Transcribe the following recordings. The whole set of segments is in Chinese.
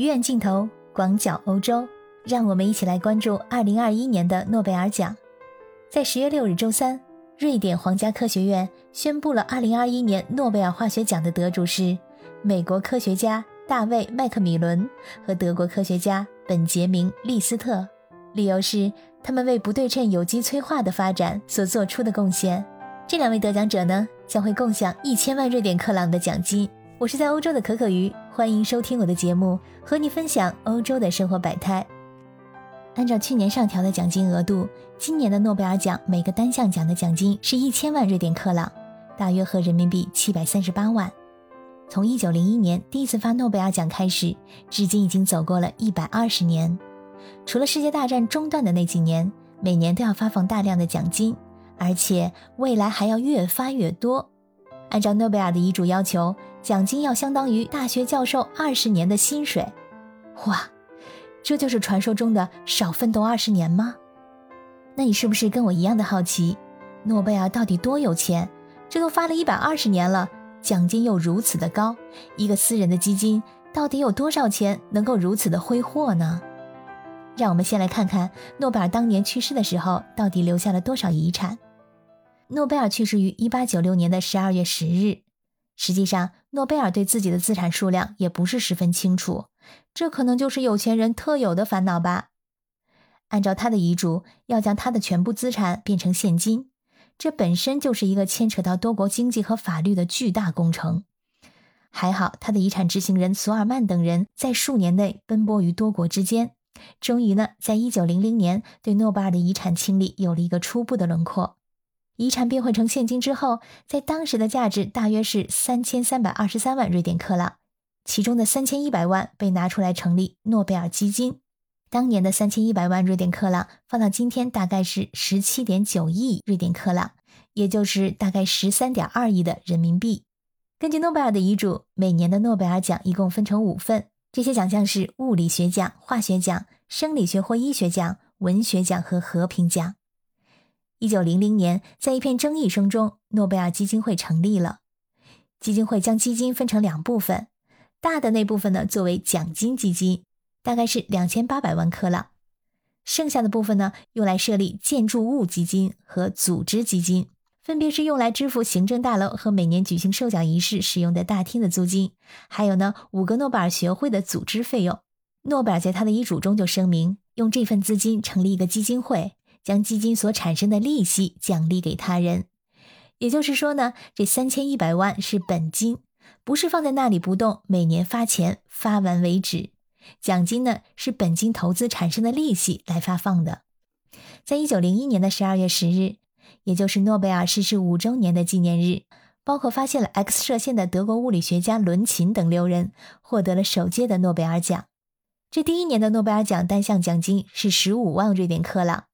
鱼眼镜头，广角欧洲，让我们一起来关注2021年的诺贝尔奖。在十月六日周三，瑞典皇家科学院宣布了2021年诺贝尔化学奖的得主是美国科学家大卫·麦克米伦和德国科学家本杰明·利斯特。理由是他们为不对称有机催化的发展所做出的贡献。这两位得奖者呢，将会共享一千万瑞典克朗的奖金。我是在欧洲的可可鱼，欢迎收听我的节目，和你分享欧洲的生活百态。按照去年上调的奖金额度，今年的诺贝尔奖每个单项奖的奖金是一千万瑞典克朗，大约合人民币七百三十八万。从一九零一年第一次发诺贝尔奖开始，至今已经走过了一百二十年。除了世界大战中断的那几年，每年都要发放大量的奖金，而且未来还要越发越多。按照诺贝尔的遗嘱要求，奖金要相当于大学教授二十年的薪水。哇，这就是传说中的少奋斗二十年吗？那你是不是跟我一样的好奇？诺贝尔到底多有钱？这都发了一百二十年了，奖金又如此的高，一个私人的基金到底有多少钱能够如此的挥霍呢？让我们先来看看诺贝尔当年去世的时候到底留下了多少遗产。诺贝尔去世于一八九六年的十二月十日。实际上，诺贝尔对自己的资产数量也不是十分清楚，这可能就是有钱人特有的烦恼吧。按照他的遗嘱，要将他的全部资产变成现金，这本身就是一个牵扯到多国经济和法律的巨大工程。还好，他的遗产执行人索尔曼等人在数年内奔波于多国之间，终于呢，在一九零零年对诺贝尔的遗产清理有了一个初步的轮廓。遗产变换成现金之后，在当时的价值大约是三千三百二十三万瑞典克朗，其中的三千一百万被拿出来成立诺贝尔基金。当年的三千一百万瑞典克朗放到今天大概是十七点九亿瑞典克朗，也就是大概十三点二亿的人民币。根据诺贝尔的遗嘱，每年的诺贝尔奖一共分成五份，这些奖项是物理学奖、化学奖、生理学或医学奖、文学奖和和平奖。一九零零年，在一片争议声中，诺贝尔基金会成立了。基金会将基金分成两部分，大的那部分呢作为奖金基金，大概是两千八百万克朗；剩下的部分呢用来设立建筑物基金和组织基金，分别是用来支付行政大楼和每年举行授奖仪式使用的大厅的租金，还有呢五个诺贝尔学会的组织费用。诺贝尔在他的遗嘱中就声明，用这份资金成立一个基金会。将基金所产生的利息奖励给他人，也就是说呢，这三千一百万是本金，不是放在那里不动，每年发钱发完为止。奖金呢是本金投资产生的利息来发放的。在一九零一年的十二月十日，也就是诺贝尔逝世五周年的纪念日，包括发现了 X 射线的德国物理学家伦琴等六人获得了首届的诺贝尔奖。这第一年的诺贝尔奖单项奖金是十五万瑞典克朗。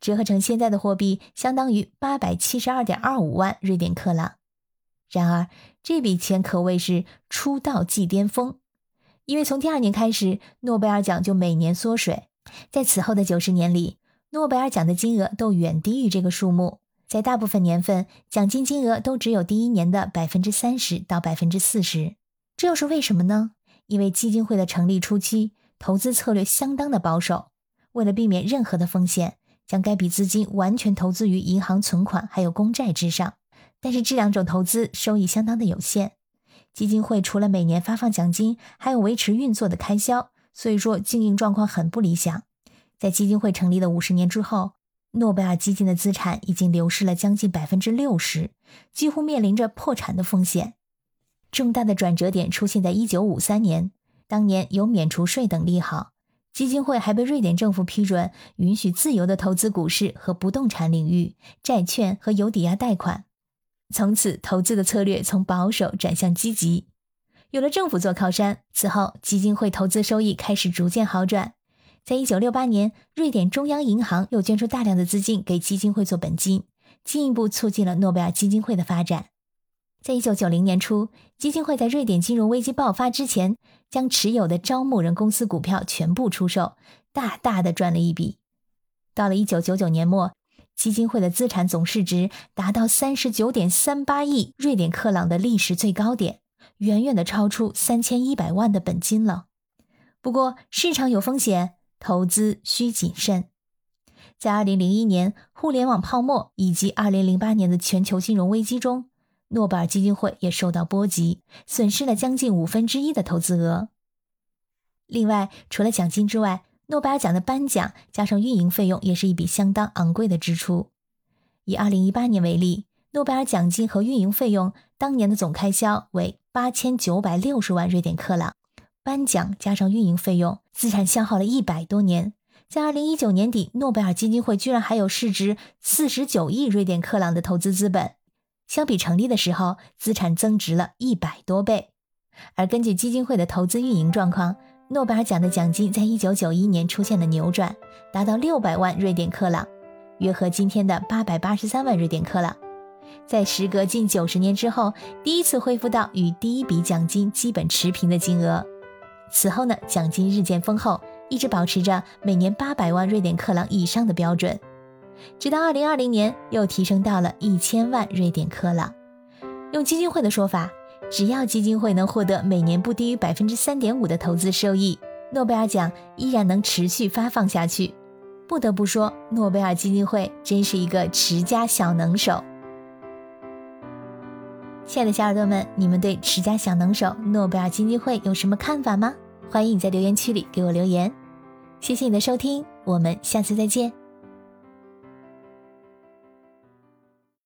折合成现在的货币，相当于八百七十二点二五万瑞典克朗。然而，这笔钱可谓是出道即巅峰，因为从第二年开始，诺贝尔奖就每年缩水。在此后的九十年里，诺贝尔奖的金额都远低于这个数目，在大部分年份，奖金金额都只有第一年的百分之三十到百分之四十。这又是为什么呢？因为基金会的成立初期，投资策略相当的保守，为了避免任何的风险。将该笔资金完全投资于银行存款还有公债之上，但是这两种投资收益相当的有限。基金会除了每年发放奖金，还有维持运作的开销，所以说经营状况很不理想。在基金会成立的五十年之后，诺贝尔基金的资产已经流失了将近百分之六十，几乎面临着破产的风险。重大的转折点出现在一九五三年，当年有免除税等利好。基金会还被瑞典政府批准，允许自由的投资股市和不动产领域、债券和有抵押贷款。从此，投资的策略从保守转向积极。有了政府做靠山，此后基金会投资收益开始逐渐好转。在一九六八年，瑞典中央银行又捐出大量的资金给基金会做本金，进一步促进了诺贝尔基金会的发展。在一九九零年初，基金会在瑞典金融危机爆发之前，将持有的招募人公司股票全部出售，大大的赚了一笔。到了一九九九年末，基金会的资产总市值达到三十九点三八亿瑞典克朗的历史最高点，远远的超出三千一百万的本金了。不过市场有风险，投资需谨慎。在2001年互联网泡沫以及2008年的全球金融危机中，诺贝尔基金会也受到波及，损失了将近五分之一的投资额。另外，除了奖金之外，诺贝尔奖的颁奖加上运营费用也是一笔相当昂贵的支出。以2018年为例，诺贝尔奖金和运营费用当年的总开销为八千九百六十万瑞典克朗，颁奖加上运营费用，资产消耗了一百多年。在二零一九年底，诺贝尔基金会居然还有市值四十九亿瑞典克朗的投资资本，相比成立的时候，资产增值了一百多倍。而根据基金会的投资运营状况，诺贝尔奖的奖金在一九九一年出现了扭转，达到六百万瑞典克朗，约合今天的八百八十三万瑞典克朗。在时隔近九十年之后，第一次恢复到与第一笔奖金基本持平的金额。此后呢，奖金日渐丰厚。一直保持着每年八百万瑞典克朗以上的标准，直到二零二零年又提升到了一千万瑞典克朗。用基金会的说法，只要基金会能获得每年不低于百分之三点五的投资收益，诺贝尔奖依然能持续发放下去。不得不说，诺贝尔基金会真是一个持家小能手。亲爱的小耳朵们，你们对持家小能手诺贝尔基金会有什么看法吗？欢迎你在留言区里给我留言，谢谢你的收听，我们下次再见。